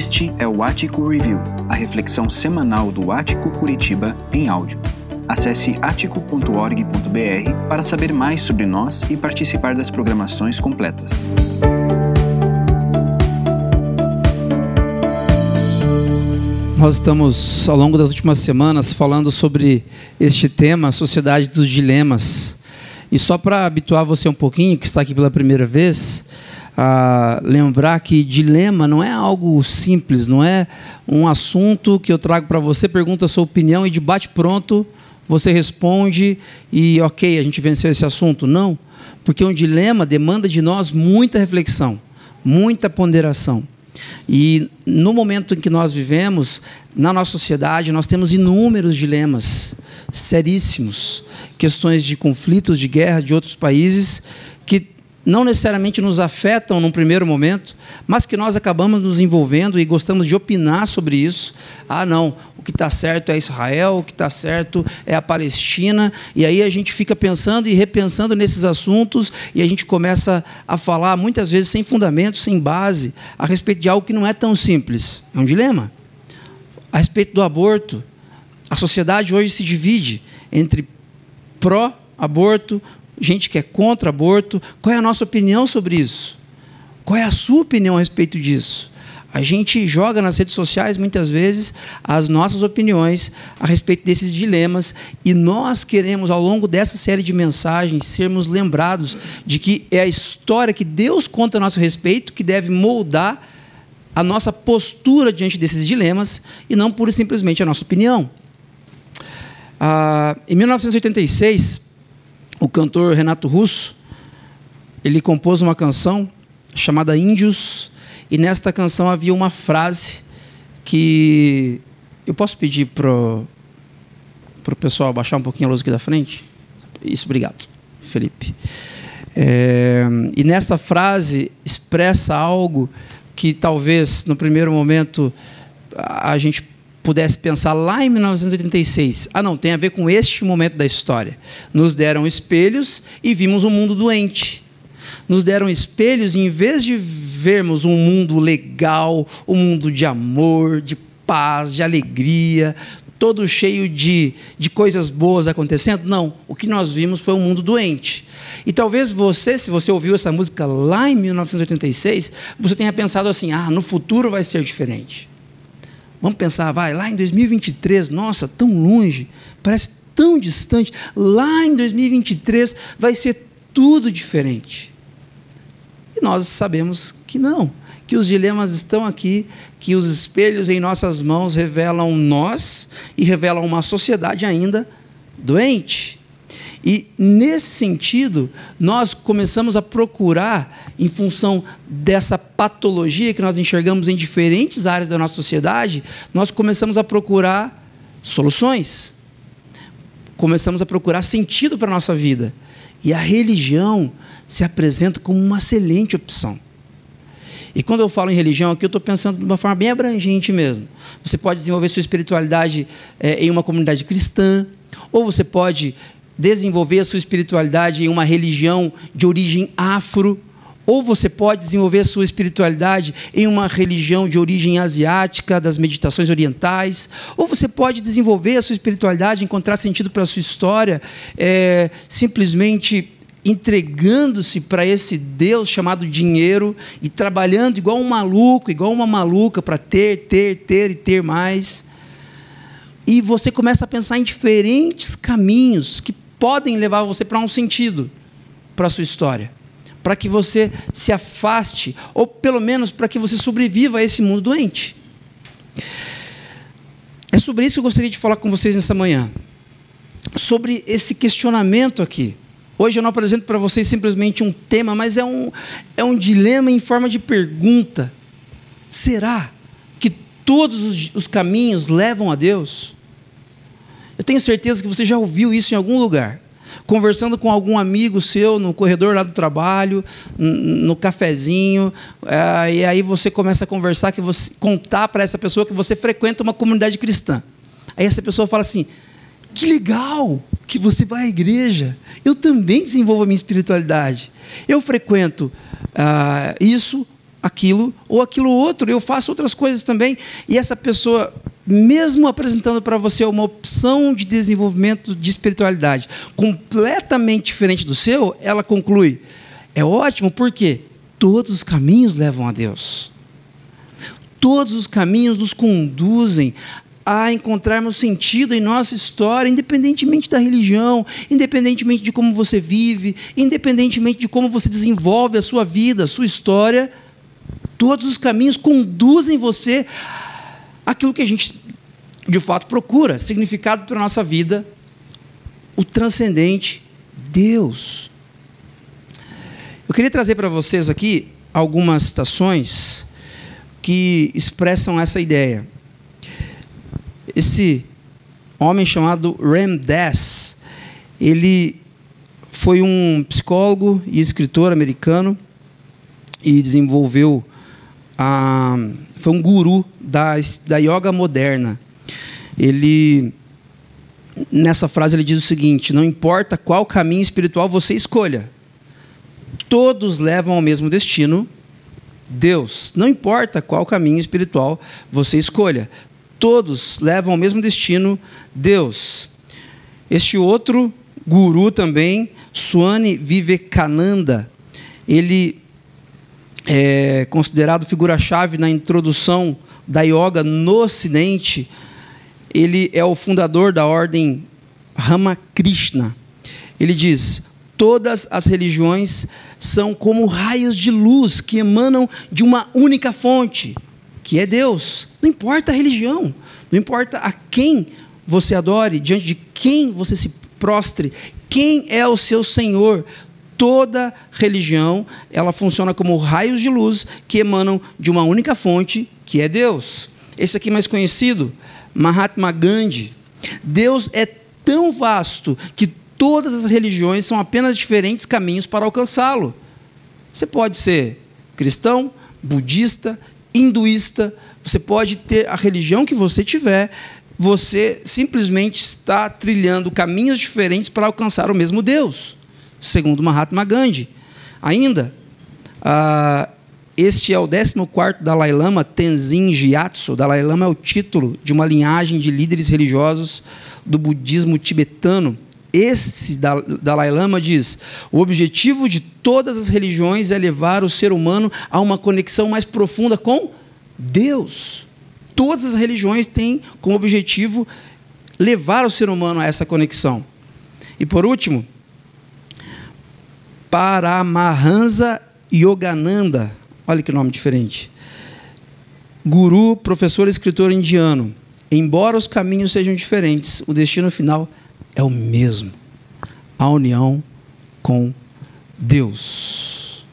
Este é o Ático Review, a reflexão semanal do Ático Curitiba em áudio. Acesse atico.org.br para saber mais sobre nós e participar das programações completas. Nós estamos, ao longo das últimas semanas, falando sobre este tema, sociedade dos dilemas. E só para habituar você um pouquinho, que está aqui pela primeira vez, a lembrar que dilema não é algo simples, não é um assunto que eu trago para você, pergunta a sua opinião e de bate pronto você responde e ok, a gente venceu esse assunto. Não, porque um dilema demanda de nós muita reflexão, muita ponderação. E no momento em que nós vivemos, na nossa sociedade, nós temos inúmeros dilemas seríssimos, questões de conflitos, de guerra de outros países que não necessariamente nos afetam num primeiro momento, mas que nós acabamos nos envolvendo e gostamos de opinar sobre isso. Ah, não, o que está certo é Israel, o que está certo é a Palestina, e aí a gente fica pensando e repensando nesses assuntos e a gente começa a falar, muitas vezes sem fundamento, sem base, a respeito de algo que não é tão simples. É um dilema. A respeito do aborto, a sociedade hoje se divide entre pró-aborto, gente que é contra aborto. Qual é a nossa opinião sobre isso? Qual é a sua opinião a respeito disso? A gente joga nas redes sociais muitas vezes as nossas opiniões a respeito desses dilemas e nós queremos, ao longo dessa série de mensagens, sermos lembrados de que é a história que Deus conta a nosso respeito que deve moldar a nossa postura diante desses dilemas e não pura e simplesmente a nossa opinião. Ah, em 1986, o cantor Renato Russo, ele compôs uma canção chamada Índios, e nesta canção havia uma frase que eu posso pedir para o pessoal abaixar um pouquinho a luz aqui da frente? Isso, obrigado, Felipe. É, e nessa frase expressa algo que talvez no primeiro momento a gente pudesse pensar lá em 1986. Ah, não, tem a ver com este momento da história. Nos deram espelhos e vimos um mundo doente. Nos deram espelhos e, em vez de vermos um mundo legal, um mundo de amor, de paz, de alegria, todo cheio de, de coisas boas acontecendo, não. O que nós vimos foi um mundo doente. E talvez você, se você ouviu essa música lá em 1986, você tenha pensado assim: ah, no futuro vai ser diferente. Vamos pensar, vai, lá em 2023, nossa, tão longe, parece tão distante. Lá em 2023 vai ser tudo diferente. E nós sabemos que não, que os dilemas estão aqui, que os espelhos em nossas mãos revelam nós e revelam uma sociedade ainda doente. E, nesse sentido, nós começamos a procurar, em função dessa patologia que nós enxergamos em diferentes áreas da nossa sociedade, nós começamos a procurar soluções. Começamos a procurar sentido para a nossa vida. E a religião se apresenta como uma excelente opção. E quando eu falo em religião aqui, eu estou pensando de uma forma bem abrangente mesmo. Você pode desenvolver sua espiritualidade é, em uma comunidade cristã, ou você pode desenvolver a sua espiritualidade em uma religião de origem afro, ou você pode desenvolver a sua espiritualidade em uma religião de origem asiática, das meditações orientais, ou você pode desenvolver a sua espiritualidade, encontrar sentido para a sua história, é, simplesmente entregando-se para esse Deus chamado dinheiro e trabalhando igual um maluco, igual uma maluca para ter, ter, ter e ter mais. E você começa a pensar em diferentes caminhos que podem levar você para um sentido para a sua história, para que você se afaste, ou pelo menos para que você sobreviva a esse mundo doente. É sobre isso que eu gostaria de falar com vocês nessa manhã. Sobre esse questionamento aqui. Hoje eu não apresento para vocês simplesmente um tema, mas é um, é um dilema em forma de pergunta. Será que todos os, os caminhos levam a Deus? Eu tenho certeza que você já ouviu isso em algum lugar. Conversando com algum amigo seu no corredor lá do trabalho, no cafezinho, é, e aí você começa a conversar, que você contar para essa pessoa que você frequenta uma comunidade cristã. Aí essa pessoa fala assim: que legal que você vai à igreja. Eu também desenvolvo a minha espiritualidade. Eu frequento ah, isso aquilo ou aquilo outro, eu faço outras coisas também. E essa pessoa, mesmo apresentando para você uma opção de desenvolvimento de espiritualidade completamente diferente do seu, ela conclui: é ótimo, porque todos os caminhos levam a Deus. Todos os caminhos nos conduzem a encontrarmos sentido em nossa história, independentemente da religião, independentemente de como você vive, independentemente de como você desenvolve a sua vida, a sua história, todos os caminhos conduzem você àquilo que a gente de fato procura, significado para a nossa vida, o transcendente Deus. Eu queria trazer para vocês aqui algumas citações que expressam essa ideia. Esse homem chamado Ram Dass, ele foi um psicólogo e escritor americano e desenvolveu a, foi um guru da, da yoga moderna. Ele nessa frase ele diz o seguinte: não importa qual caminho espiritual você escolha, todos levam ao mesmo destino, Deus. Não importa qual caminho espiritual você escolha, todos levam ao mesmo destino, Deus. Este outro guru também, Swami Vivekananda, ele é considerado figura-chave na introdução da yoga no Ocidente. Ele é o fundador da ordem Ramakrishna. Ele diz: todas as religiões são como raios de luz que emanam de uma única fonte que é Deus. Não importa a religião, não importa a quem você adore, diante de quem você se prostre, quem é o seu Senhor. Toda religião, ela funciona como raios de luz que emanam de uma única fonte, que é Deus. Esse aqui mais conhecido, Mahatma Gandhi. Deus é tão vasto que todas as religiões são apenas diferentes caminhos para alcançá-lo. Você pode ser cristão, budista, hinduísta, você pode ter a religião que você tiver, você simplesmente está trilhando caminhos diferentes para alcançar o mesmo Deus, segundo Mahatma Gandhi. Ainda, este é o 14 Dalai Lama, Tenzin Gyatso. Dalai Lama é o título de uma linhagem de líderes religiosos do budismo tibetano esse Dalai Lama diz: o objetivo de todas as religiões é levar o ser humano a uma conexão mais profunda com Deus. Todas as religiões têm como objetivo levar o ser humano a essa conexão. E por último, Paramahansa Yogananda, olha que nome diferente. Guru, professor e escritor indiano. Embora os caminhos sejam diferentes, o destino final é o mesmo: a união com Deus.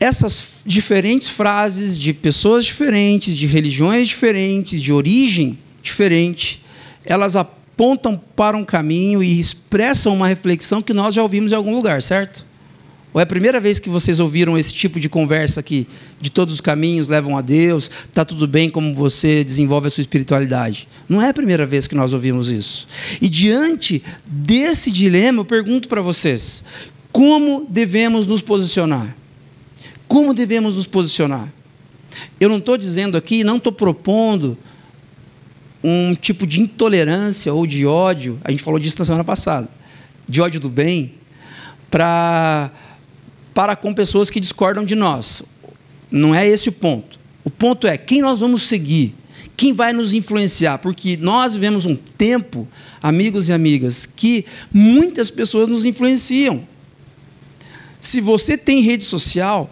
Essas diferentes frases de pessoas diferentes, de religiões diferentes, de origem diferente, elas apontam para um caminho e expressam uma reflexão que nós já ouvimos em algum lugar, certo? Ou é a primeira vez que vocês ouviram esse tipo de conversa aqui? De todos os caminhos levam a Deus, está tudo bem como você desenvolve a sua espiritualidade. Não é a primeira vez que nós ouvimos isso. E diante desse dilema, eu pergunto para vocês: como devemos nos posicionar? Como devemos nos posicionar? Eu não estou dizendo aqui, não estou propondo um tipo de intolerância ou de ódio, a gente falou disso na semana passada, de ódio do bem, para para com pessoas que discordam de nós. Não é esse o ponto. O ponto é quem nós vamos seguir, quem vai nos influenciar, porque nós vivemos um tempo, amigos e amigas, que muitas pessoas nos influenciam. Se você tem rede social,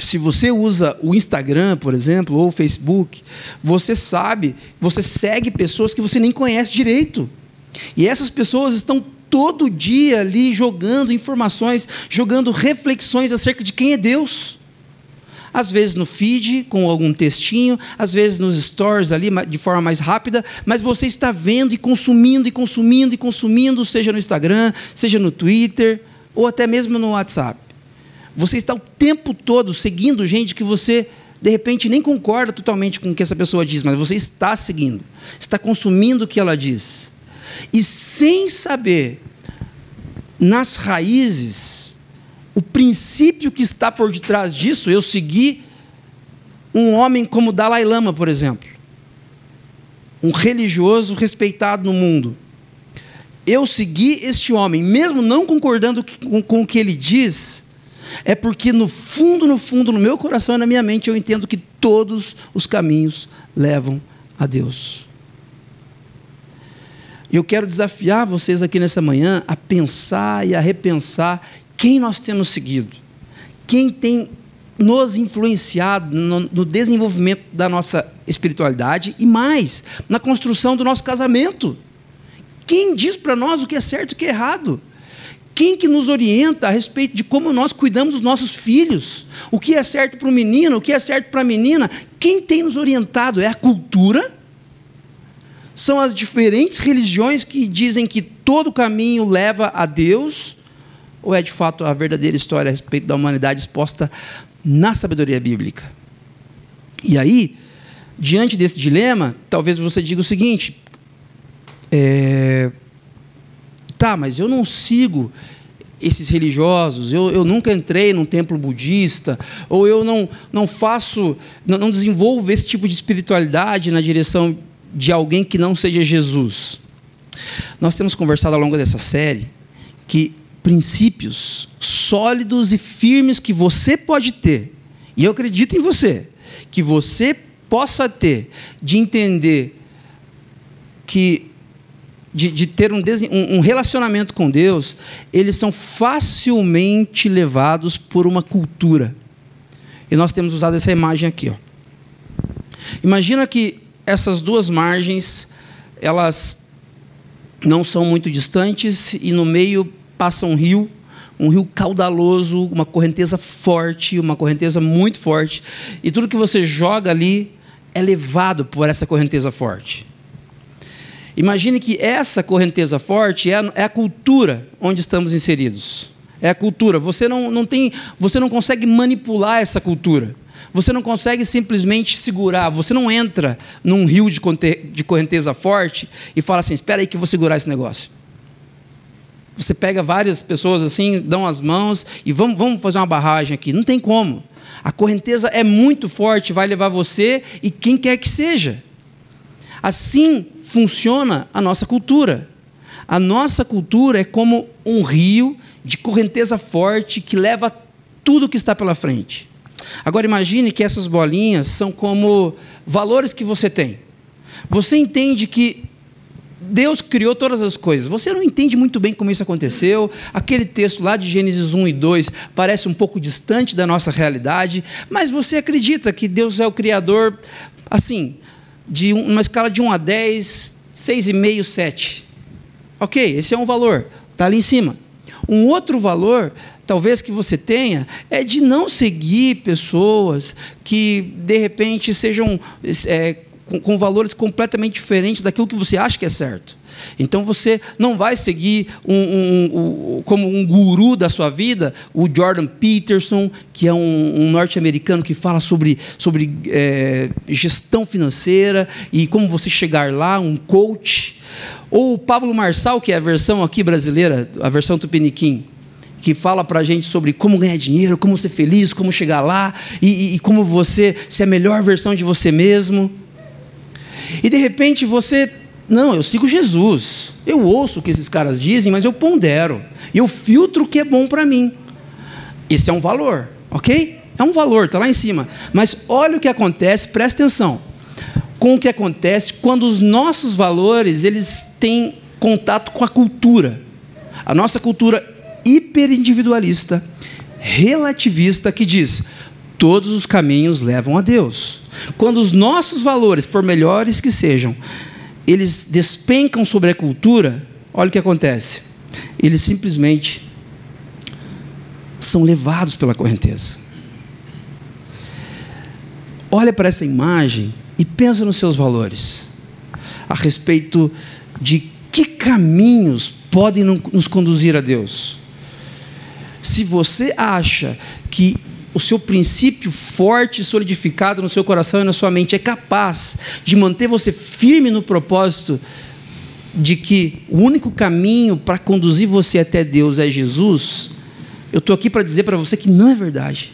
se você usa o Instagram, por exemplo, ou o Facebook, você sabe, você segue pessoas que você nem conhece direito. E essas pessoas estão todo dia ali jogando informações, jogando reflexões acerca de quem é Deus. Às vezes no feed, com algum textinho, às vezes nos stories ali, de forma mais rápida, mas você está vendo e consumindo e consumindo e consumindo, seja no Instagram, seja no Twitter, ou até mesmo no WhatsApp. Você está o tempo todo seguindo gente que você, de repente, nem concorda totalmente com o que essa pessoa diz, mas você está seguindo, está consumindo o que ela diz. E sem saber, nas raízes, o princípio que está por detrás disso, eu segui um homem como Dalai Lama, por exemplo, um religioso respeitado no mundo. Eu segui este homem, mesmo não concordando com, o que ele diz, é porque no fundo, no fundo, no meu coração e na minha mente, eu entendo que todos os caminhos levam a Deus. Eu quero desafiar vocês aqui nessa manhã a pensar e a repensar quem nós temos seguido, quem tem nos influenciado no, no, desenvolvimento da nossa espiritualidade e mais, na construção do nosso casamento. Quem diz para nós o que é certo e o que é errado? Quem que nos orienta a respeito de como nós cuidamos dos nossos filhos? O que é certo para o menino, o que é certo para a menina? Quem tem nos orientado? É a cultura? São as diferentes religiões que dizem que todo caminho leva a Deus? Ou é de fato a verdadeira história a respeito da humanidade exposta na sabedoria bíblica? E aí, diante desse dilema, talvez você diga o seguinte: é, Tá, mas eu não sigo esses religiosos, eu, eu nunca entrei num templo budista, ou eu não, não faço, não, não desenvolvo esse tipo de espiritualidade na direção de alguém que não seja Jesus. Nós temos conversado ao longo dessa série que princípios sólidos e firmes que você pode ter, e eu acredito em você, que você possa ter de entender que de, de ter um, um relacionamento com Deus, eles são facilmente levados por uma cultura. E nós temos usado essa imagem aqui. Ó. Imagina que essas duas margens, elas não são muito distantes e no meio passa um rio, um rio caudaloso, uma correnteza forte, uma correnteza muito forte, e tudo que você joga ali é levado por essa correnteza forte. Imagine que essa correnteza forte é a, é a cultura onde estamos inseridos. É a cultura. Você não, não tem, você não consegue manipular essa cultura. Você não consegue simplesmente segurar. Você não entra num rio de, de correnteza forte e fala assim: espera aí que eu vou segurar esse negócio. Você pega várias pessoas assim, dão as mãos e vamos, vamos fazer uma barragem aqui. Não tem como. A correnteza é muito forte, vai levar você e quem quer que seja. Assim funciona a nossa cultura. A nossa cultura é como um rio de correnteza forte que leva tudo que está pela frente. Agora imagine que essas bolinhas são como valores que você tem. Você entende que Deus criou todas as coisas. Você não entende muito bem como isso aconteceu. Aquele texto lá de Gênesis 1 e 2 parece um pouco distante da nossa realidade, mas você acredita que Deus é o criador assim, de uma escala de 1 a 10, 6,5, 7. Ok, esse é um valor, está ali em cima. Um outro valor, talvez que você tenha, é de não seguir pessoas que, de repente, sejam é, com, com valores completamente diferentes daquilo que você acha que é certo. Então você não vai seguir um, um, um, como um guru da sua vida, o Jordan Peterson, que é um, norte-americano que fala sobre, sobre é, gestão financeira e como você chegar lá, um coach. Ou o Pablo Marçal, que é a versão aqui brasileira, a versão tupiniquim que fala para a gente sobre como ganhar dinheiro, como ser feliz, como chegar lá e, e, e, como você ser a melhor versão de você mesmo. E de repente você não, eu sigo Jesus. Eu ouço o que esses caras dizem, mas eu pondero. Eu filtro o que é bom para mim. Esse é um valor, ok? É um valor, está lá em cima. Mas olha o que acontece, presta atenção. Com o que acontece quando os nossos valores eles têm contato com a cultura. A nossa cultura hiperindividualista, relativista, que diz: todos os caminhos levam a Deus. Quando os nossos valores, por melhores que sejam, eles despencam sobre a cultura, olha o que acontece. Eles simplesmente são levados pela correnteza. Olha para essa imagem e pensa nos seus valores a respeito de que caminhos podem nos conduzir a Deus. Se você acha que o seu princípio forte e solidificado no seu coração e na sua mente é capaz de manter você firme no propósito de que o único caminho para conduzir você até Deus é Jesus, eu estou aqui para dizer para você que não é verdade.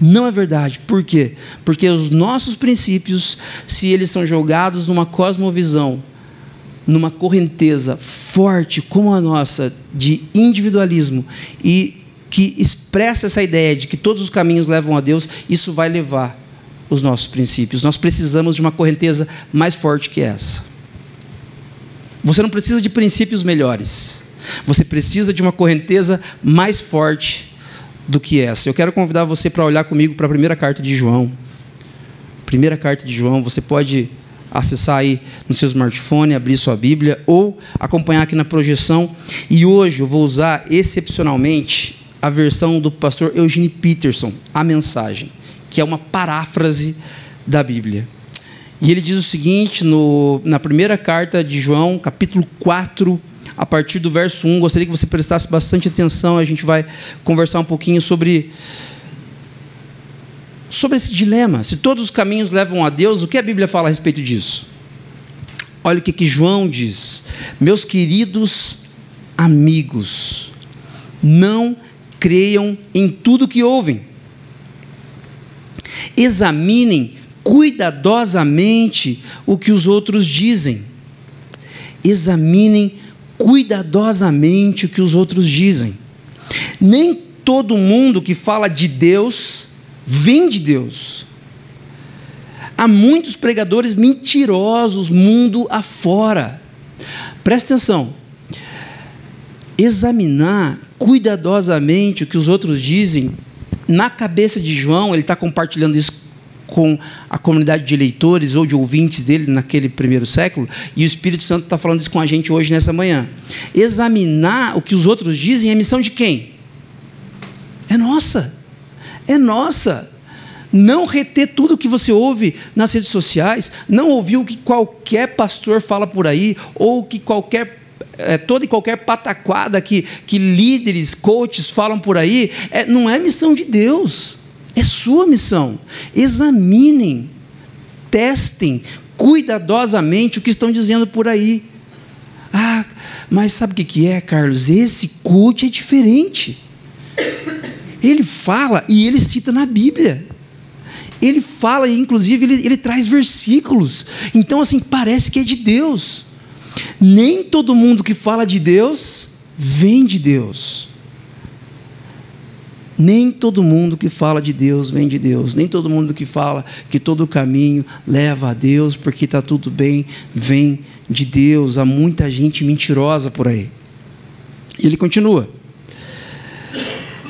Não é verdade. Por quê? Porque os nossos princípios, se eles são jogados numa cosmovisão, numa correnteza forte como a nossa de individualismo e que expressa essa ideia de que todos os caminhos levam a Deus, isso vai levar os nossos princípios. Nós precisamos de uma correnteza mais forte que essa. Você não precisa de princípios melhores. Você precisa de uma correnteza mais forte do que essa. Eu quero convidar você para olhar comigo para a primeira carta de João. Primeira carta de João, você pode acessar aí no seu smartphone, abrir sua Bíblia ou acompanhar aqui na projeção. E hoje eu vou usar excepcionalmente a versão do pastor Eugene Peterson, a mensagem, que é uma paráfrase da Bíblia. E ele diz o seguinte no, na primeira carta de João, capítulo 4, a partir do verso 1. Gostaria que você prestasse bastante atenção. A gente vai conversar um pouquinho sobre sobre esse dilema. Se todos os caminhos levam a Deus, o que a Bíblia fala a respeito disso? Olha o que, que João diz. Meus queridos amigos, não creiam em tudo que ouvem. Examinem cuidadosamente o que os outros dizem. Examinem cuidadosamente o que os outros dizem. Nem todo mundo que fala de Deus vem de Deus. Há muitos pregadores mentirosos mundo afora. Presta atenção. Examinar cuidadosamente o que os outros dizem, na cabeça de João, ele está compartilhando isso com a comunidade de leitores ou de ouvintes dele naquele primeiro século, e o Espírito Santo está falando isso com a gente hoje nessa manhã. Examinar o que os outros dizem é missão de quem? É nossa. É nossa. Não reter tudo o que você ouve nas redes sociais, não ouvir o que qualquer pastor fala por aí, ou que qualquer é, toda e qualquer pataquada que, que líderes, coaches falam por aí, é, não é missão de Deus. É sua missão. Examinem, testem cuidadosamente o que estão dizendo por aí. Ah, mas sabe o que é, Carlos? Esse coach é diferente. Ele fala e ele cita na Bíblia. Ele fala e, inclusive, ele, ele traz versículos. Então, assim, parece que é de Deus. Nem todo mundo que fala de Deus vem de Deus. Nem todo mundo que fala de Deus vem de Deus. Nem todo mundo que fala que todo caminho leva a Deus, porque está tudo bem, vem de Deus. Há muita gente mentirosa por aí. E ele continua.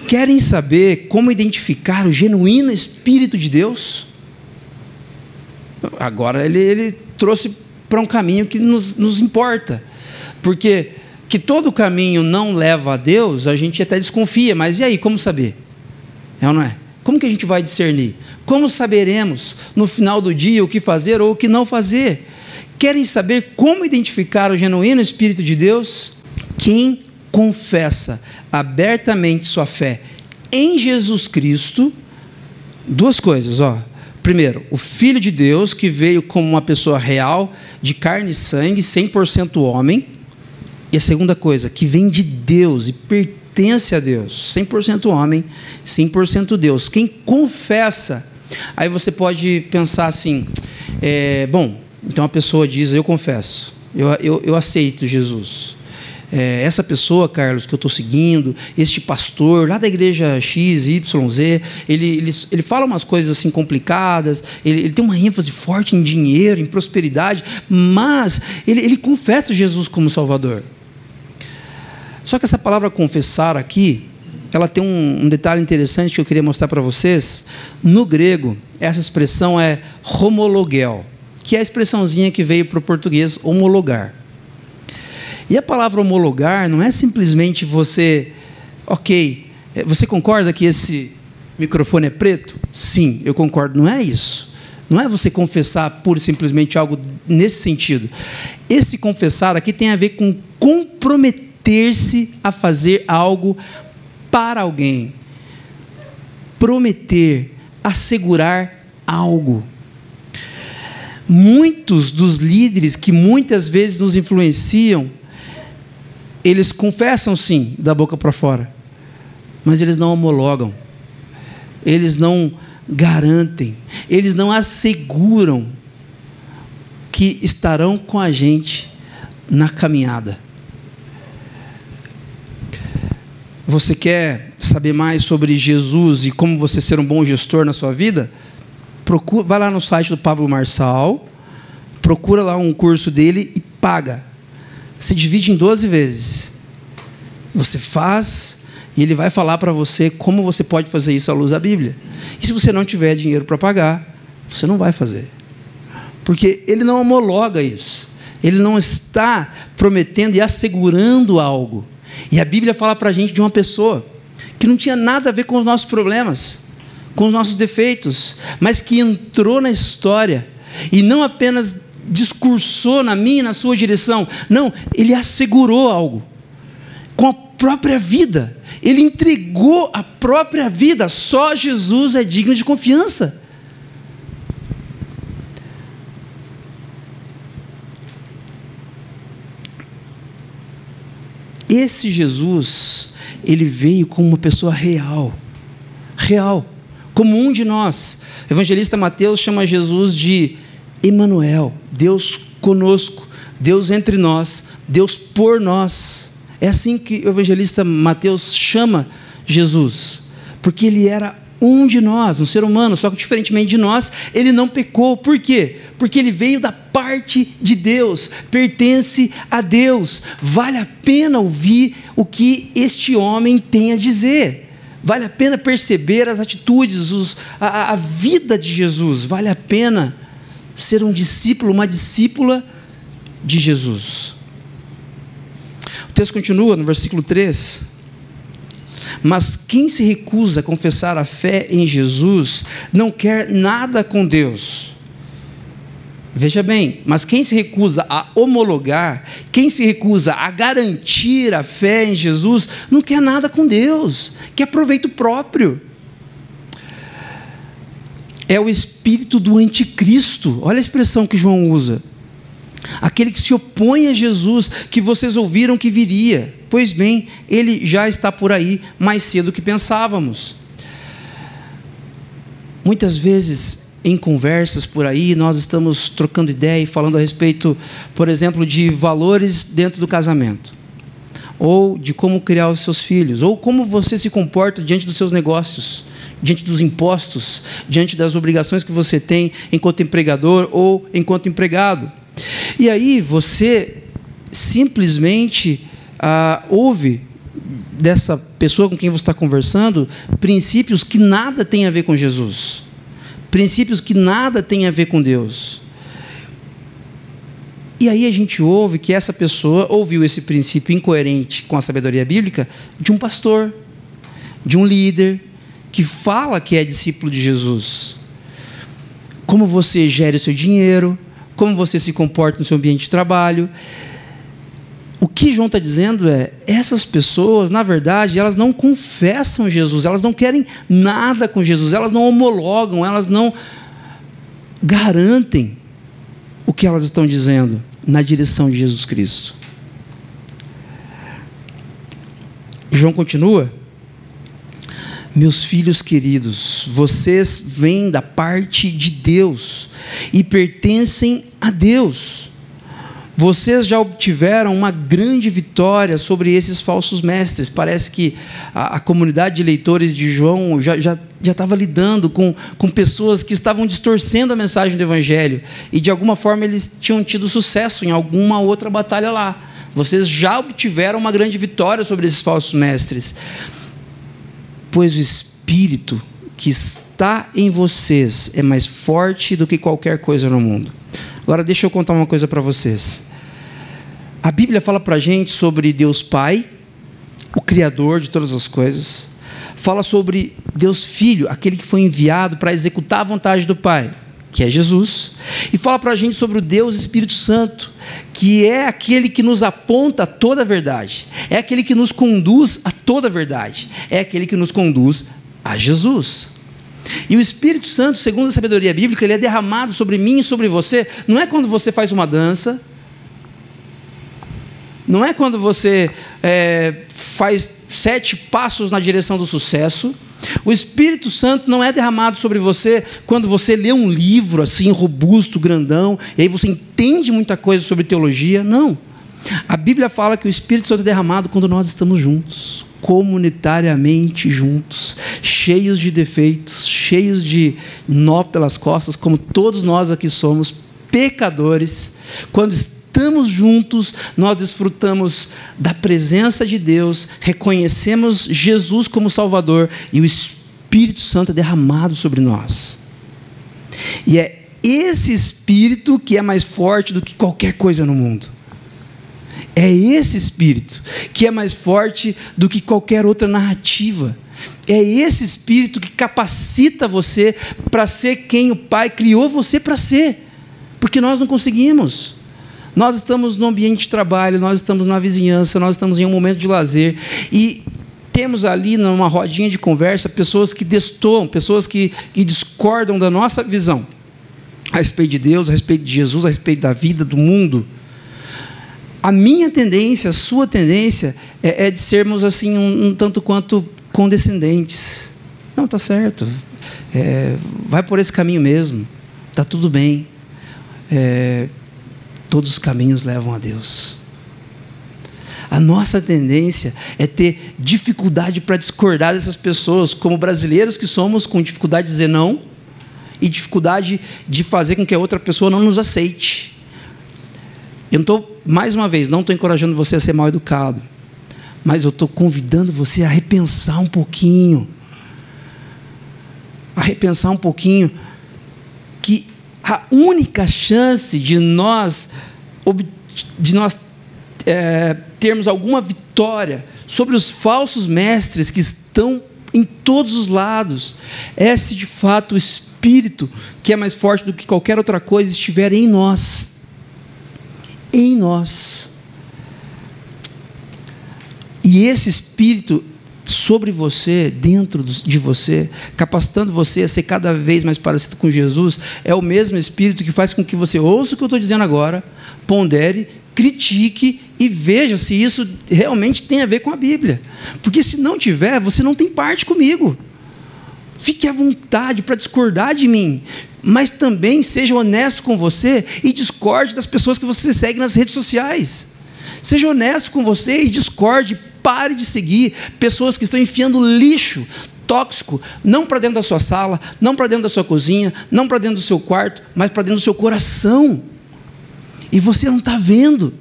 Querem saber como identificar o genuíno Espírito de Deus? Agora ele, ele trouxe para um caminho que nos, nos importa. Porque que todo caminho não leva a Deus, a gente até desconfia, mas e aí, como saber? É ou não é? Como que a gente vai discernir? Como saberemos no final do dia o que fazer ou o que não fazer? Querem saber como identificar o genuíno Espírito de Deus? Quem confessa abertamente sua fé em Jesus Cristo, duas coisas, ó. Primeiro, o Filho de Deus que veio como uma pessoa real, de carne e sangue, 100% homem. E a segunda coisa, que vem de Deus e pertence a Deus, 100% homem, 100% Deus. Quem confessa, aí você pode pensar assim: é, bom, então a pessoa diz, eu confesso, eu, eu, eu aceito Jesus é, essa pessoa, Carlos, que eu estou seguindo, este pastor lá da igreja X, Y, Z, ele, ele, ele fala umas coisas assim complicadas, ele, ele tem uma ênfase forte em dinheiro, em prosperidade, mas ele, ele confessa Jesus como Salvador. Só que essa palavra confessar aqui, ela tem um, um detalhe interessante que eu queria mostrar para vocês. No grego, essa expressão é homologel, que é a expressãozinha que veio para o português homologar. E a palavra homologar não é simplesmente você, ok, é, você concorda que esse microfone é preto? Sim, eu concordo. Não é isso. Não é você confessar pura e simplesmente algo nesse sentido. Esse confessar aqui tem a ver com comprometer-se a fazer algo para alguém. Prometer, assegurar algo. Muitos dos líderes que muitas vezes nos influenciam eles confessam sim, da boca para fora, mas eles não homologam, eles não garantem, eles não asseguram que estarão com a gente na caminhada. Você quer saber mais sobre Jesus e como você ser um bom gestor na sua vida? Procura, vai lá no site do Pablo Marçal, procura lá um curso dele e paga. Se divide em 12 vezes. Você faz e ele vai falar para você como você pode fazer isso à luz da Bíblia. E se você não tiver dinheiro para pagar, você não vai fazer. Porque ele não homologa isso. Ele não está prometendo e assegurando algo. E a Bíblia fala para a gente de uma pessoa que não tinha nada a ver com os nossos problemas, com os nossos defeitos, mas que entrou na história e não apenas discursou na minha e na sua direção, não, ele assegurou algo com a própria vida. Ele entregou a própria vida. Só Jesus é digno de confiança. Esse Jesus, ele veio como uma pessoa real, real, como um de nós. O evangelista Mateus chama Jesus de Emanuel, Deus conosco, Deus entre nós, Deus por nós. É assim que o evangelista Mateus chama Jesus, porque ele era um de nós, um ser humano, só que diferentemente de nós, ele não pecou. Por quê? Porque ele veio da parte de Deus, pertence a Deus. Vale a pena ouvir o que este homem tem a dizer. Vale a pena perceber as atitudes, os, a, a vida de Jesus. Vale a pena ser um discípulo, uma discípula de Jesus. O texto continua no versículo 3. Mas quem se recusa a confessar a fé em Jesus não quer nada com Deus. Veja bem, mas quem se recusa a homologar, quem se recusa a garantir a fé em Jesus, não quer nada com Deus, quer proveito próprio. É o espírito do anticristo, olha a expressão que João usa. Aquele que se opõe a Jesus, que vocês ouviram que viria. Pois bem, ele já está por aí mais cedo do que pensávamos. Muitas vezes, em conversas por aí, nós estamos trocando ideia e falando a respeito, por exemplo, de valores dentro do casamento, ou de como criar os seus filhos, ou como você se comporta diante dos seus negócios, diante dos impostos, diante das obrigações que você tem enquanto empregador ou enquanto empregado. E aí você simplesmente ah, ouve dessa pessoa com quem você está conversando princípios que nada tem a ver com Jesus, princípios que nada tem a ver com Deus. E aí a gente ouve que essa pessoa ouviu esse princípio incoerente com a sabedoria bíblica de um pastor, de um líder, que fala que é discípulo de Jesus. Como você gere o seu dinheiro, como você se comporta no seu ambiente de trabalho. O que João está dizendo é: essas pessoas, na verdade, elas não confessam Jesus, elas não querem nada com Jesus, elas não homologam, elas não garantem o que elas estão dizendo na direção de Jesus Cristo. João continua. Meus filhos queridos, vocês vêm da parte de Deus e pertencem a Deus. Vocês já obtiveram uma grande vitória sobre esses falsos mestres. Parece que a, a comunidade de leitores de João já estava já, já lidando com, com pessoas que estavam distorcendo a mensagem do Evangelho. E, de alguma forma, eles tinham tido sucesso em alguma outra batalha lá. Vocês já obtiveram uma grande vitória sobre esses falsos mestres. Pois o Espírito que está em vocês é mais forte do que qualquer coisa no mundo. Agora deixa eu contar uma coisa para vocês. A Bíblia fala para a gente sobre Deus Pai, o Criador de todas as coisas. Fala sobre Deus Filho, aquele que foi enviado para executar a vontade do Pai, que é Jesus. E fala para a gente sobre o Deus Espírito Santo, que é aquele que nos aponta a toda a verdade, é aquele que nos conduz a toda a verdade, é aquele que nos conduz a Jesus. E o Espírito Santo, segundo a sabedoria bíblica, ele é derramado sobre mim e sobre você. Não é quando você faz uma dança, Não é quando você é, faz sete passos na direção do sucesso. O Espírito Santo não é derramado sobre você quando você lê um livro assim, robusto, grandão, e aí você entende muita coisa sobre teologia. Não. A Bíblia fala que o Espírito Santo é derramado quando nós estamos juntos, comunitariamente juntos, cheios de defeitos, cheios de nó pelas costas, como todos nós aqui somos, pecadores. Quando estamos juntos, nós desfrutamos da presença de Deus, reconhecemos Jesus como Salvador e o Espírito Santo é derramado sobre nós. E é esse Espírito que é mais forte do que qualquer coisa no mundo. É esse espírito que é mais forte do que qualquer outra narrativa. É esse espírito que capacita você para ser quem o Pai criou você para ser. Porque nós não conseguimos. Nós estamos no ambiente de trabalho, nós estamos na vizinhança, nós estamos em um momento de lazer e temos ali numa rodinha de conversa pessoas que destoam, pessoas que, que discordam da nossa visão a respeito de Deus, a respeito de Jesus, a respeito da vida, do mundo a minha tendência, a sua tendência é, é de sermos assim um, um, tanto quanto condescendentes. Não, tá certo. É, vai por esse caminho mesmo. Tá tudo bem. É, todos os caminhos levam a Deus. A nossa tendência é ter dificuldade para discordar dessas pessoas, como brasileiros que somos, com dificuldade de dizer não e dificuldade de fazer com que a outra pessoa não nos aceite. Eu não estou, mais uma vez, não estou encorajando você a ser mal educado, mas eu estou convidando você a repensar um pouquinho. A repensar um pouquinho que a única chance de nós, de nós é, termos alguma vitória sobre os falsos mestres que estão em todos os lados é se de fato o Espírito, que é mais forte do que qualquer outra coisa, estiver em nós em nós. E esse Espírito sobre você, dentro de você, capacitando você a ser cada vez mais parecido com Jesus, é o mesmo Espírito que faz com que você ouça o que eu estou dizendo agora, pondere, critique e veja se isso realmente tem a ver com a Bíblia. Porque se não tiver, você não tem parte comigo. Fique à vontade para discordar de mim, mas também seja honesto com você e discorde das pessoas que você segue nas redes sociais. Seja honesto com você e discorde, pare de seguir pessoas que estão enfiando lixo tóxico, não para dentro da sua sala, não para dentro da sua cozinha, não para dentro do seu quarto, mas para dentro do seu coração. E você não está vendo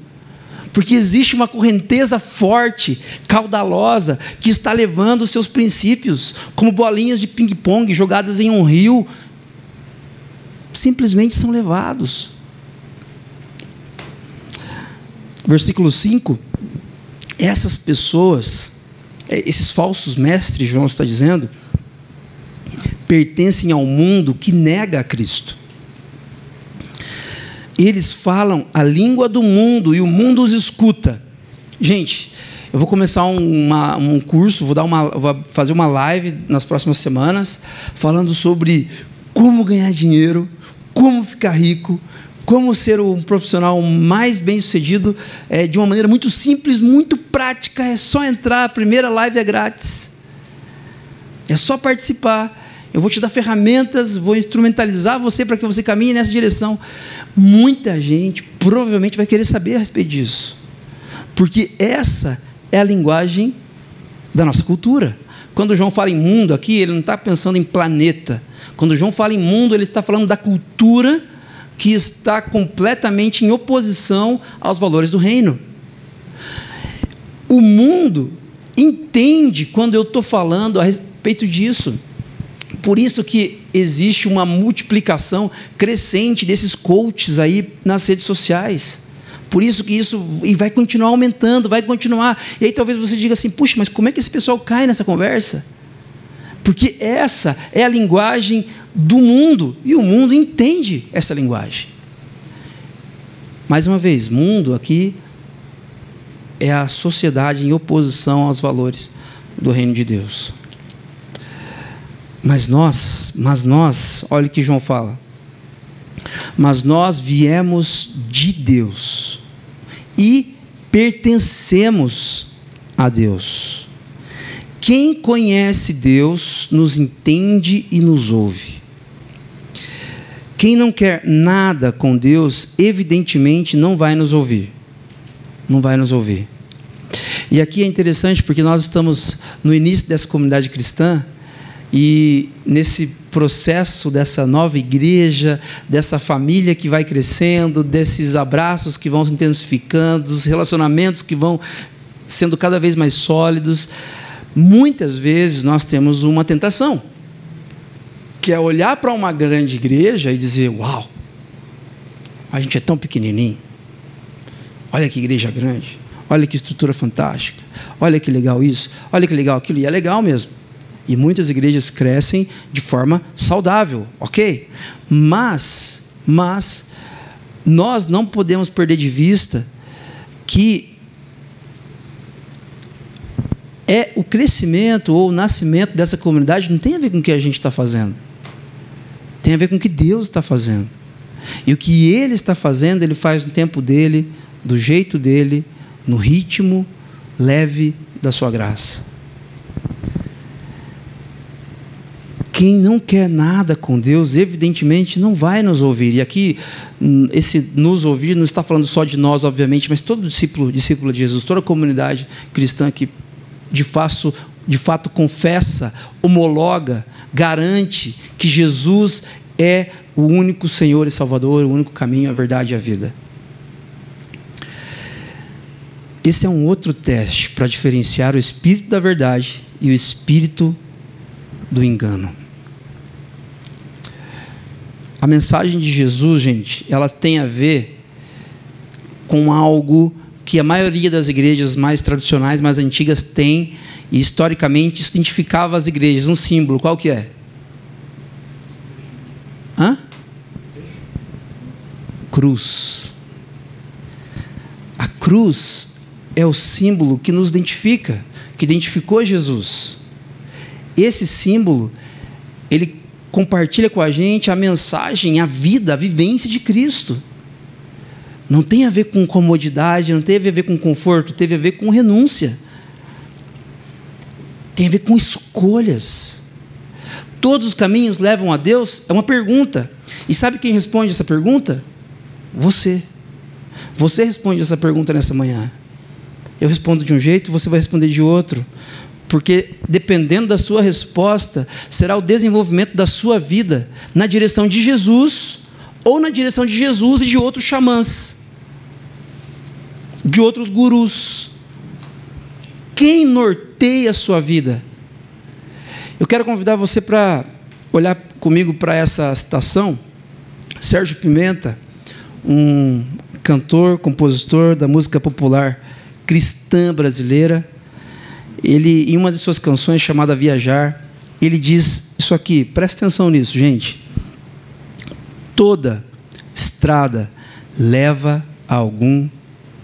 porque existe uma correnteza forte, caudalosa, que está levando os seus princípios, como bolinhas de ping-pong jogadas em um rio, simplesmente são levados. Versículo 5: essas pessoas, é, esses falsos mestres, João está dizendo, pertencem ao mundo que nega a Cristo eles falam a língua do mundo e o mundo os escuta. Gente, eu vou começar uma, um curso, vou, dar uma, vou fazer uma live nas próximas semanas, falando sobre como ganhar dinheiro, como ficar rico, como ser um profissional mais bem sucedido é, de uma maneira muito simples, muito prática. É só entrar, a primeira live é grátis. É só participar. Eu vou te dar ferramentas, vou instrumentalizar você para que você caminhe nessa direção. Muita gente provavelmente vai querer saber a respeito disso. Porque essa é a linguagem da nossa cultura. Quando João fala em mundo aqui, ele não está pensando em planeta. Quando João fala em mundo, ele está falando da cultura que está completamente em oposição aos valores do reino. O mundo entende quando eu estou falando a respeito disso. Por isso que existe uma multiplicação crescente desses coaches aí nas redes sociais. Por isso que isso e vai continuar aumentando, vai continuar. E aí talvez você diga assim: puxa, mas como é que esse pessoal cai nessa conversa? Porque essa é a linguagem do mundo e o mundo entende essa linguagem. Mais uma vez, mundo aqui é a sociedade em oposição aos valores do reino de Deus. Mas nós, mas nós, olha o que João fala. Mas nós viemos de Deus e pertencemos a Deus. Quem conhece Deus nos entende e nos ouve. Quem não quer nada com Deus, evidentemente não vai nos ouvir. Não vai nos ouvir. E aqui é interessante porque nós estamos no início dessa comunidade cristã e nesse processo dessa nova igreja, dessa família que vai crescendo, desses abraços que vão se intensificando, dos relacionamentos que vão sendo cada vez mais sólidos, muitas vezes nós temos uma tentação, que é olhar para uma grande igreja e dizer: Uau, a gente é tão pequenininho, olha que igreja grande. Olha que estrutura fantástica. Olha que legal isso. Olha que legal aquilo. E é legal mesmo. E muitas igrejas crescem de forma saudável, ok? Mas, mas, nós não podemos perder de vista que é o crescimento ou o nascimento dessa comunidade não tem a ver com o que a gente está fazendo. Tem a ver com o que Deus está fazendo. E o que Ele está fazendo, Ele faz no tempo dele, do jeito dele, no ritmo leve da sua graça. Quem não quer nada com Deus, evidentemente não vai nos ouvir. E aqui, hum, esse nos ouvir não está falando só de nós, obviamente, mas todo discípulo, discípulo de Jesus, toda a comunidade cristã que de fato, de fato confessa, homologa, garante que Jesus é o único Senhor e Salvador, o único caminho, a verdade e a vida. Esse é um outro teste para diferenciar o espírito da verdade e o espírito do engano. A mensagem de Jesus, gente, ela tem a ver com algo que a maioria das igrejas mais tradicionais, mais antigas tem, e historicamente isso identificava as igrejas, um símbolo, qual que é? Hã? Cruz. A cruz é o símbolo que nos identifica, que identificou Jesus. Esse símbolo, ele compartilha com a gente a mensagem, a vida, a vivência de Cristo. Não tem a ver com comodidade, não teve a ver com conforto, teve a ver com renúncia. Tem a ver com escolhas. Todos os caminhos levam a Deus? É uma pergunta. E sabe quem responde essa pergunta? Você. Você responde essa pergunta nessa manhã eu respondo de um jeito, você vai responder de outro. Porque dependendo da sua resposta, será o desenvolvimento da sua vida na direção de Jesus ou na direção de Jesus e de outros xamãs, de outros gurus. Quem norteia a sua vida? Eu quero convidar você para olhar comigo para essa citação. Sérgio Pimenta, um cantor, compositor da música popular cristã brasileira. Ele, em uma de suas canções chamada Viajar, ele diz isso aqui, presta atenção nisso, gente. Toda estrada leva a algum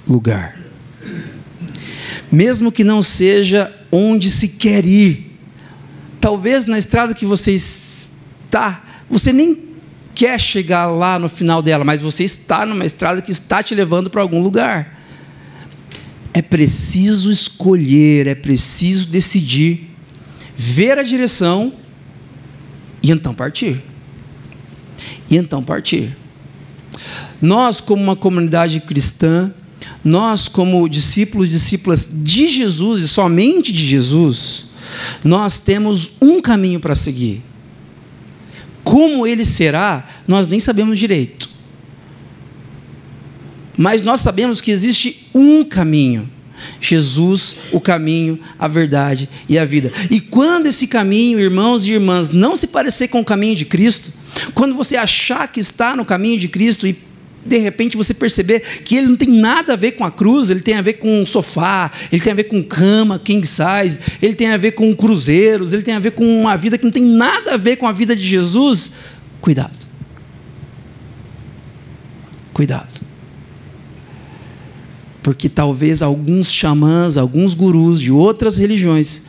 lugar. Mesmo que não seja onde se quer ir. Talvez na estrada que você está, você nem quer chegar lá no final dela, mas você está numa estrada que está te levando para algum lugar. É preciso escolher, é preciso decidir, ver a direção e então partir. E então partir. Nós, como uma comunidade cristã, nós, como discípulos e discípulas de Jesus e somente de Jesus, nós temos um caminho para seguir. Como ele será, nós nem sabemos direito. Mas nós sabemos que existe um caminho. Jesus, o caminho, a verdade e a vida. E quando esse caminho, irmãos e irmãs, não se parecer com o caminho de Cristo, quando você achar que está no caminho de Cristo e de repente você perceber que ele não tem nada a ver com a cruz, ele tem a ver com um sofá, ele tem a ver com cama, king size, ele tem a ver com cruzeiros, ele tem a ver com uma vida que não tem nada a ver com a vida de Jesus, cuidado. Cuidado porque talvez alguns xamãs, alguns gurus de outras religiões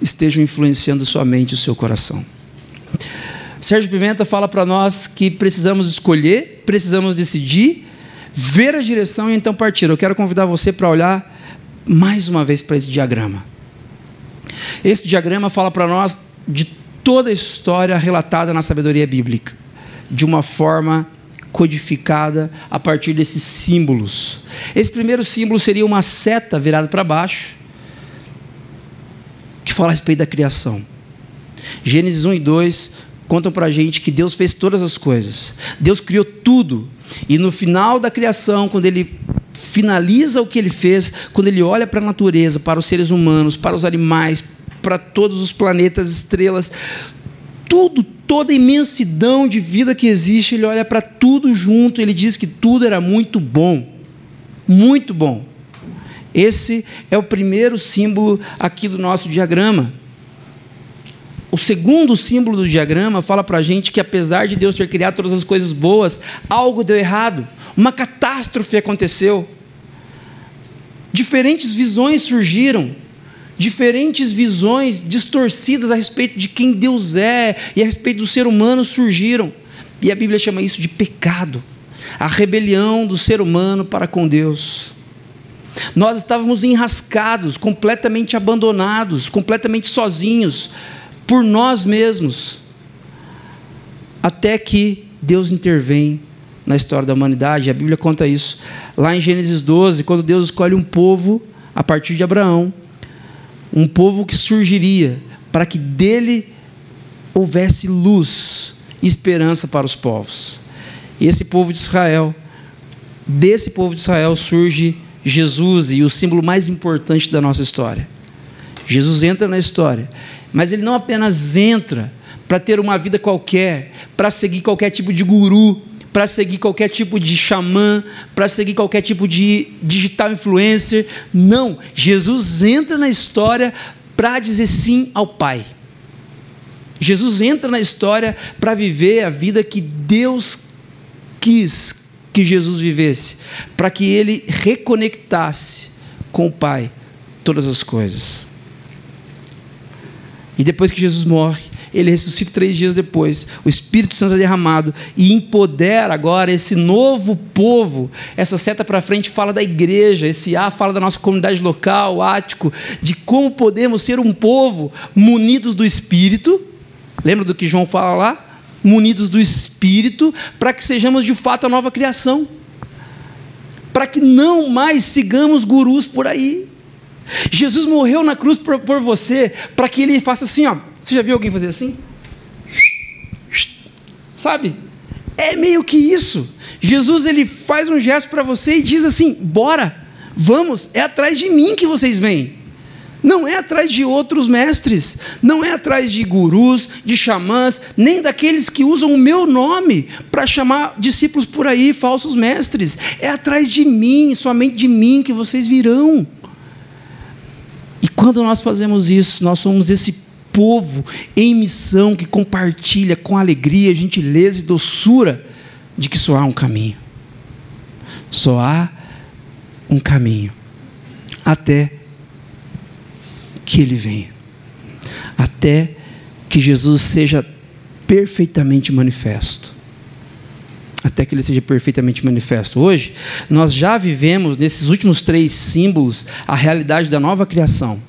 estejam influenciando sua mente e o seu coração. Sérgio Pimenta fala para nós que precisamos escolher, precisamos decidir, ver a direção e então partir. Eu quero convidar você para olhar mais uma vez para esse diagrama. Esse diagrama fala para nós de toda a história relatada na sabedoria bíblica, de uma forma codificada a partir desses símbolos. Esse primeiro símbolo seria uma seta virada para baixo, que fala a respeito da criação. Gênesis 1 e 2 contam para a gente que Deus fez todas as coisas. Deus criou tudo. E no final da criação, quando Ele finaliza o que Ele fez, quando Ele olha para a natureza, para os seres humanos, para os animais, para todos os planetas, estrelas, tudo, toda a imensidão de vida que existe, Ele olha para tudo junto, Ele diz que tudo era muito bom. Muito bom. Esse é o primeiro símbolo aqui do nosso diagrama. O segundo símbolo do diagrama fala para a gente que, apesar de Deus ter criado todas as coisas boas, algo deu errado, uma catástrofe aconteceu. Diferentes visões surgiram, diferentes visões distorcidas a respeito de quem Deus é e a respeito do ser humano surgiram. E a Bíblia chama isso de pecado a rebelião do ser humano para com Deus. Nós estávamos enrascados, completamente abandonados, completamente sozinhos por nós mesmos, até que Deus intervém na história da humanidade. A Bíblia conta isso lá em Gênesis 12, quando Deus escolhe um povo a partir de Abraão, um povo que surgiria para que dele houvesse luz e esperança para os povos. Esse povo de Israel, desse povo de Israel surge Jesus e o símbolo mais importante da nossa história. Jesus entra na história, mas ele não apenas entra para ter uma vida qualquer, para seguir qualquer tipo de guru, para seguir qualquer tipo de xamã, para seguir qualquer tipo de digital influencer. Não, Jesus entra na história para dizer sim ao Pai. Jesus entra na história para viver a vida que Deus quis que Jesus vivesse, para que ele reconectasse com o Pai todas as coisas. E depois que Jesus morre, ele ressuscita três dias depois. O Espírito Santo é derramado e empodera agora esse novo povo. Essa seta para frente fala da igreja, esse A fala da nossa comunidade local, ático, de como podemos ser um povo munidos do Espírito. Lembra do que João fala lá? munidos do Espírito, para que sejamos de fato a nova criação. Para que não mais sigamos gurus por aí. Jesus morreu na cruz por, por você, para que ele faça assim, ó. Você já viu alguém fazer assim? Sabe? É meio que isso. Jesus ele faz um gesto para você e diz assim: "Bora, vamos, é atrás de mim que vocês vêm". Não é atrás de outros mestres, não é atrás de gurus, de xamãs, nem daqueles que usam o meu nome para chamar discípulos por aí, falsos mestres. É atrás de mim, somente de mim que vocês virão. Quando nós fazemos isso, nós somos esse povo em missão que compartilha com alegria, gentileza e doçura de que só há um caminho. Só há um caminho até que ele venha, até que Jesus seja perfeitamente manifesto. Até que ele seja perfeitamente manifesto. Hoje, nós já vivemos, nesses últimos três símbolos, a realidade da nova criação.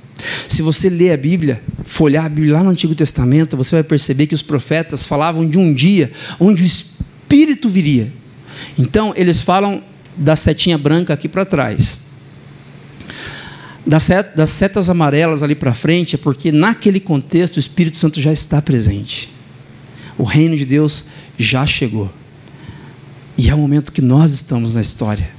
Se você ler a Bíblia, folhar a Bíblia lá no Antigo Testamento, você vai perceber que os profetas falavam de um dia onde o Espírito viria. Então, eles falam da setinha branca aqui para trás das setas, das setas amarelas ali para frente é porque naquele contexto o Espírito Santo já está presente. O reino de Deus já chegou. E é o momento que nós estamos na história.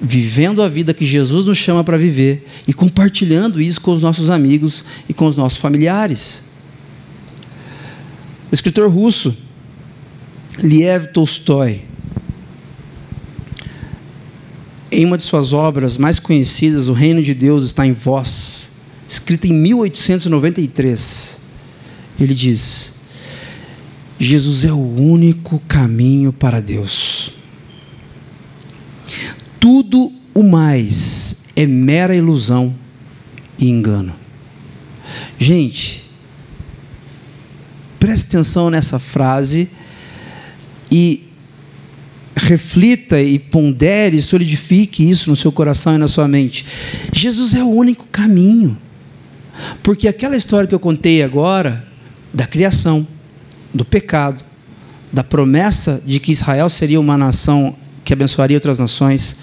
Vivendo a vida que Jesus nos chama para viver e compartilhando isso com os nossos amigos e com os nossos familiares. O escritor russo Liev Tolstói, em uma de suas obras mais conhecidas, O Reino de Deus está em Vós, escrita em 1893, ele diz: Jesus é o único caminho para Deus. Tudo o mais é mera ilusão e engano. Gente, preste atenção nessa frase e reflita e pondere, solidifique isso no seu coração e na sua mente. Jesus é o único caminho. Porque aquela história que eu contei agora, da criação, do pecado, da promessa de que Israel seria uma nação que abençoaria outras nações,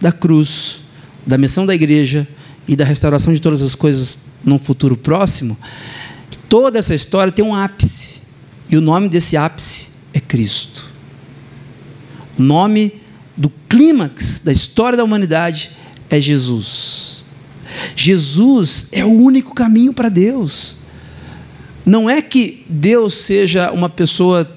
da cruz, da missão da igreja e da restauração de todas as coisas num futuro próximo, toda essa história tem um ápice. E o nome desse ápice é Cristo. O nome do clímax da história da humanidade é Jesus. Jesus é o único caminho para Deus. Não é que Deus seja uma pessoa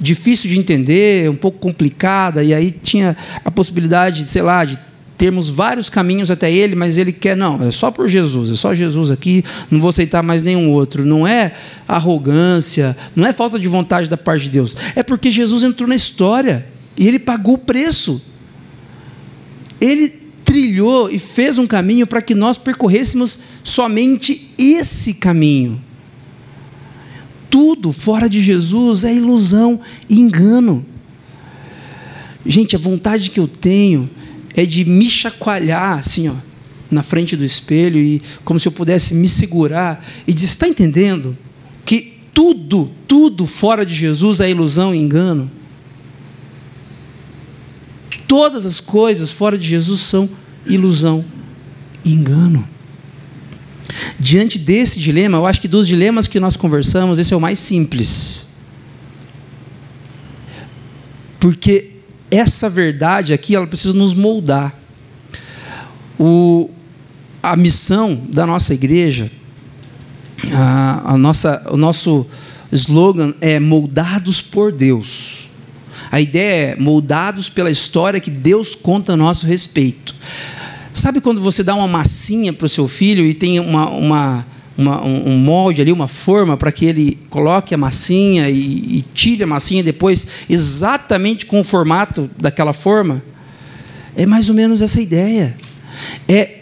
difícil de entender, um pouco complicada, e aí tinha a possibilidade, sei lá, de termos vários caminhos até Ele, mas Ele quer, não, é só por Jesus, é só Jesus aqui, não vou aceitar mais nenhum outro. Não é arrogância, não é falta de vontade da parte de Deus, é porque Jesus entrou na história e Ele pagou o preço. Ele trilhou e fez um caminho para que nós percorrêssemos somente esse caminho. Tudo fora de Jesus é ilusão e engano. Gente, a vontade que eu tenho é de me chacoalhar assim, ó, na frente do espelho e como se eu pudesse me segurar e dizer: está entendendo que tudo, tudo fora de Jesus é ilusão e engano? Todas as coisas fora de Jesus são ilusão e engano. Diante desse dilema, eu acho que dos dilemas que nós conversamos, esse é o mais simples. Porque essa verdade aqui, ela precisa nos moldar. O, a missão da nossa igreja, a, a nossa, o nosso slogan é moldados por Deus. A ideia é moldados pela história que Deus conta a nosso respeito. Sabe quando você dá uma massinha para o seu filho e tem uma, uma, uma, um molde ali, uma forma para que ele coloque a massinha e, e tire a massinha depois exatamente com o formato daquela forma? É mais ou menos essa ideia. É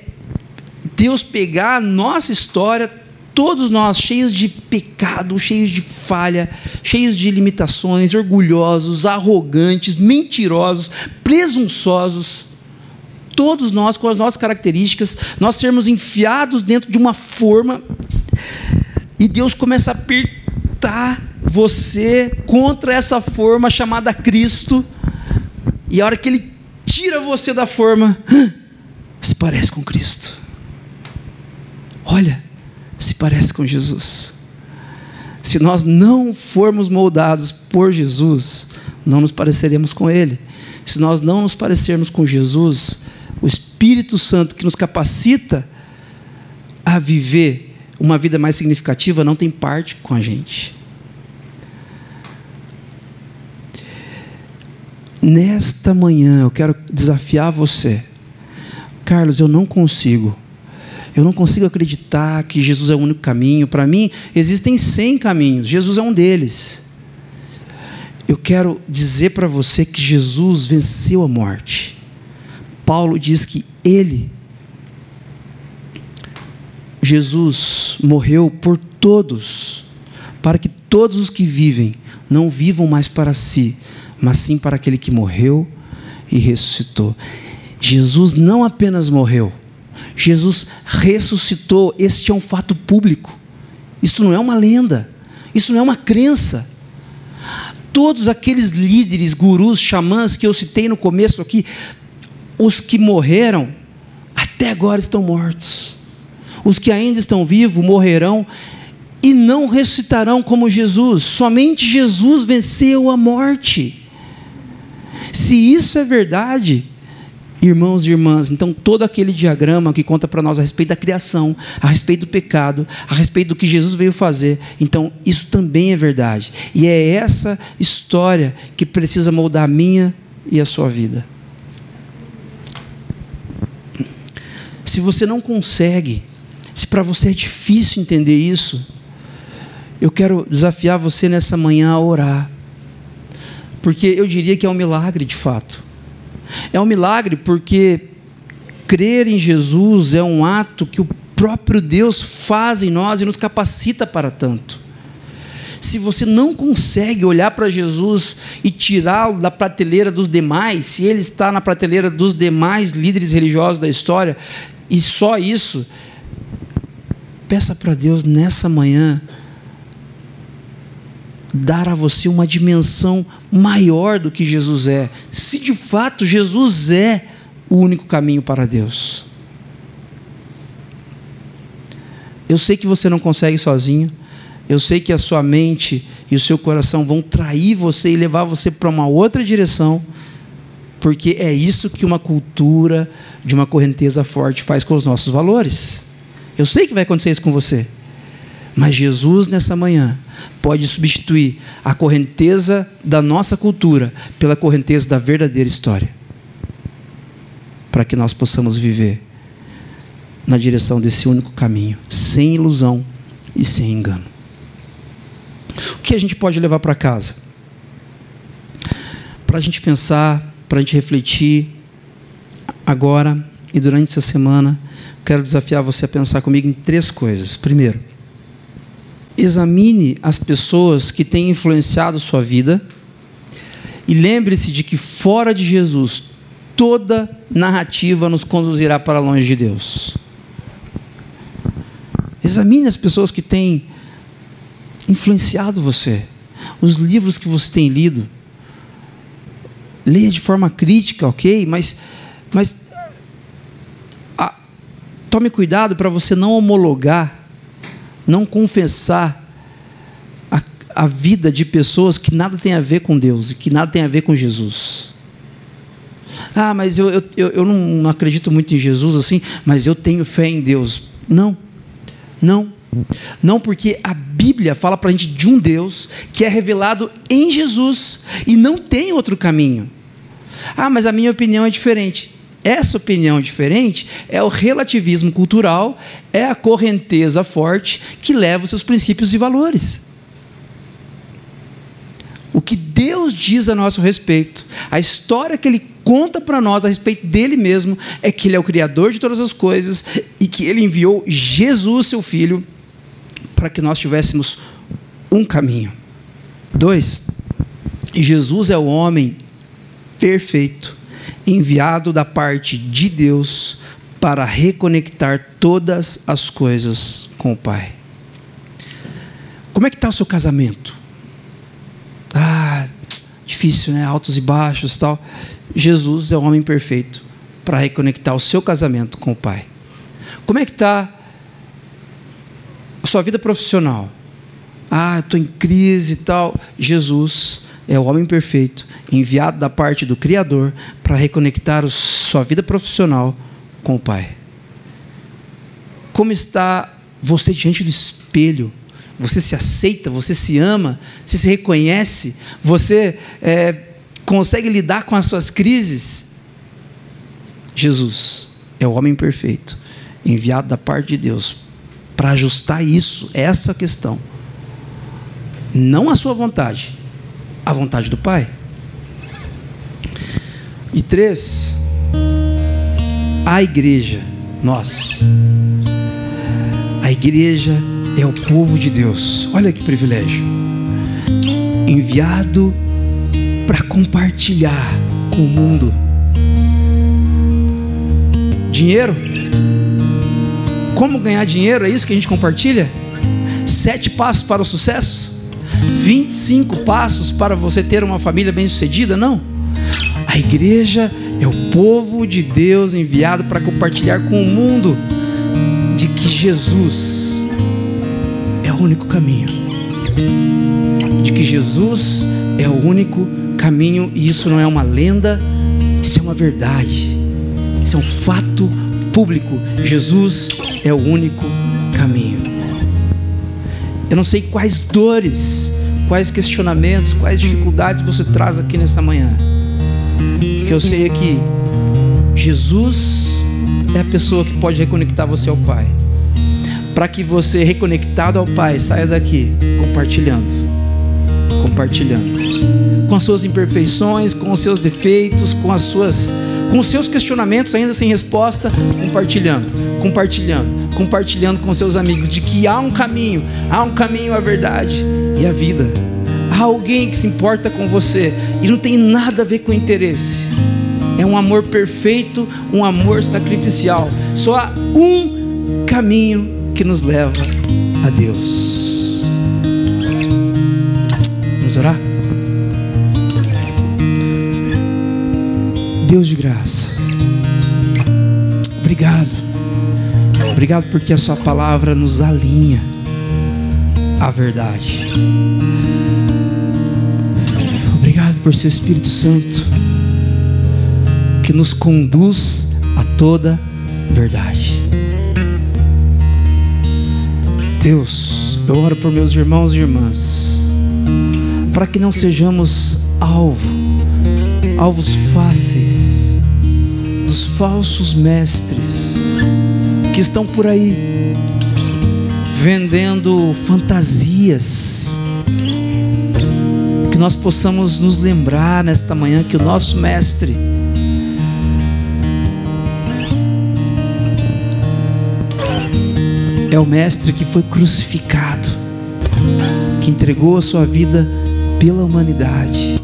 Deus pegar a nossa história, todos nós cheios de pecado, cheios de falha, cheios de limitações, orgulhosos, arrogantes, mentirosos, presunçosos, todos nós com as nossas características, nós sermos enfiados dentro de uma forma e Deus começa a apertar você contra essa forma chamada Cristo. E a hora que ele tira você da forma, se parece com Cristo. Olha, se parece com Jesus. Se nós não formos moldados por Jesus, não nos pareceremos com Ele. Se nós não nos parecermos com Jesus, o Espírito Santo que nos capacita a viver uma vida mais significativa não tem parte com a gente. Nesta manhã eu quero desafiar você. Carlos, eu não consigo eu não consigo acreditar que Jesus é o único caminho. Para mim, existem cem caminhos, Jesus é um deles. Eu quero dizer para você que Jesus venceu a morte. Paulo diz que ele, Jesus, morreu por todos, para que todos os que vivem não vivam mais para si, mas sim para aquele que morreu e ressuscitou. Jesus não apenas morreu, Jesus ressuscitou. Este é um fato público. Isto não é uma lenda. Isso não é uma crença. Todos aqueles líderes, gurus, xamãs que eu citei no começo aqui, os que morreram, até agora estão mortos. Os que ainda estão vivos morrerão e não ressuscitarão como Jesus. Somente Jesus venceu a morte. Se isso é verdade, Irmãos e irmãs, então todo aquele diagrama que conta para nós a respeito da criação, a respeito do pecado, a respeito do que Jesus veio fazer, então isso também é verdade. E é essa história que precisa moldar a minha e a sua vida. Se você não consegue, se para você é difícil entender isso, eu quero desafiar você nessa manhã a orar. Porque eu diria que é um milagre de fato é um milagre porque crer em Jesus é um ato que o próprio Deus faz em nós e nos capacita para tanto. Se você não consegue olhar para Jesus e tirá-lo da prateleira dos demais, se ele está na prateleira dos demais líderes religiosos da história, e só isso, peça para Deus nessa manhã dar a você uma dimensão maior do que Jesus é. Se de fato Jesus é o único caminho para Deus. Eu sei que você não consegue sozinho. Eu sei que a sua mente e o seu coração vão trair você e levar você para uma outra direção, porque é isso que uma cultura de uma correnteza forte faz com os nossos valores. Eu sei que vai acontecer isso com você. Mas Jesus, nessa manhã, pode substituir a correnteza da nossa cultura pela correnteza da verdadeira história. Para que nós possamos viver na direção desse único caminho, sem ilusão e sem engano. O que a gente pode levar para casa? Para a gente pensar, para a gente refletir agora e durante essa semana, quero desafiar você a pensar comigo em três coisas. Primeiro, Examine as pessoas que têm influenciado sua vida e lembre-se de que fora de Jesus, toda narrativa nos conduzirá para longe de Deus. Examine as pessoas que têm influenciado você, os livros que você tem lido. Leia de forma crítica, ok? Mas, mas a, tome cuidado para você não homologar não confessar a, a vida de pessoas que nada tem a ver com Deus e que nada tem a ver com Jesus. Ah, mas eu, eu, eu não acredito muito em Jesus assim, mas eu tenho fé em Deus. Não, não. Não, porque a Bíblia fala para a gente de um Deus que é revelado em Jesus e não tem outro caminho. Ah, mas a minha opinião é diferente. Essa opinião diferente é o relativismo cultural, é a correnteza forte que leva os seus princípios e valores. O que Deus diz a nosso respeito, a história que Ele conta para nós a respeito dele mesmo, é que Ele é o Criador de todas as coisas e que Ele enviou Jesus, seu Filho, para que nós tivéssemos um caminho. Dois, Jesus é o homem perfeito enviado da parte de Deus para reconectar todas as coisas com o Pai. Como é que está o seu casamento? Ah, difícil, né? Altos e baixos, tal. Jesus é o homem perfeito para reconectar o seu casamento com o Pai. Como é que está sua vida profissional? Ah, estou em crise e tal. Jesus é o homem perfeito, enviado da parte do Criador para reconectar sua vida profissional com o Pai. Como está você diante do espelho? Você se aceita, você se ama, você se reconhece, você é, consegue lidar com as suas crises? Jesus é o homem perfeito, enviado da parte de Deus para ajustar isso, essa questão. Não a sua vontade, a vontade do Pai. E três, a igreja, nós. A igreja é o povo de Deus. Olha que privilégio. Enviado para compartilhar com o mundo. Dinheiro? Como ganhar dinheiro? É isso que a gente compartilha? Sete passos para o sucesso? 25 passos para você ter uma família bem-sucedida, não. A igreja é o povo de Deus enviado para compartilhar com o mundo de que Jesus é o único caminho. De que Jesus é o único caminho e isso não é uma lenda, isso é uma verdade. Isso é um fato público. Jesus é o único caminho. Eu não sei quais dores, quais questionamentos, quais dificuldades você traz aqui nessa manhã. O que eu sei é que Jesus é a pessoa que pode reconectar você ao Pai. Para que você, reconectado ao Pai, saia daqui compartilhando. Compartilhando. Com as suas imperfeições, com os seus defeitos, com as suas com os seus questionamentos ainda sem resposta, compartilhando, compartilhando, compartilhando com seus amigos de que há um caminho, há um caminho à verdade e a vida. Há alguém que se importa com você e não tem nada a ver com interesse. É um amor perfeito, um amor sacrificial. Só há um caminho que nos leva a Deus. Vamos orar? Deus de graça, obrigado. Obrigado porque a Sua palavra nos alinha à verdade. Obrigado por Seu Espírito Santo que nos conduz a toda verdade. Deus, eu oro por meus irmãos e irmãs, para que não sejamos alvo, alvos fáceis dos falsos mestres que estão por aí vendendo fantasias. Que nós possamos nos lembrar nesta manhã que o nosso mestre é o Mestre que foi crucificado, que entregou a sua vida pela humanidade,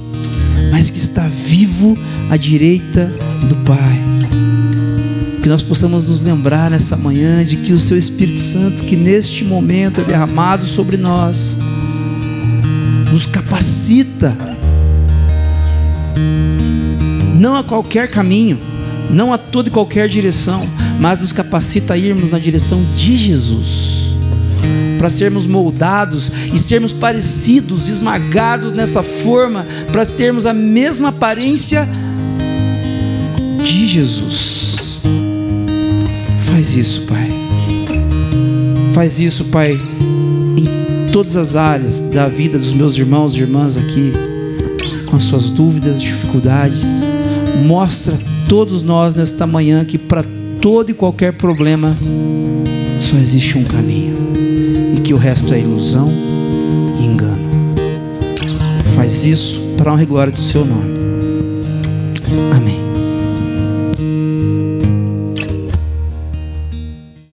mas que está vivo à direita do Pai. Que nós possamos nos lembrar nessa manhã de que o Seu Espírito Santo, que neste momento é derramado sobre nós, nos capacita, não a qualquer caminho, não a toda e qualquer direção, mas nos capacita a irmos na direção de Jesus, para sermos moldados e sermos parecidos, esmagados nessa forma, para termos a mesma aparência de Jesus. Faz isso, Pai. Faz isso, Pai, em todas as áreas da vida dos meus irmãos e irmãs aqui, com as suas dúvidas, dificuldades. Mostra a todos nós nesta manhã que para todo e qualquer problema, só existe um caminho e que o resto é ilusão e engano. Faz isso para honra e glória do seu nome.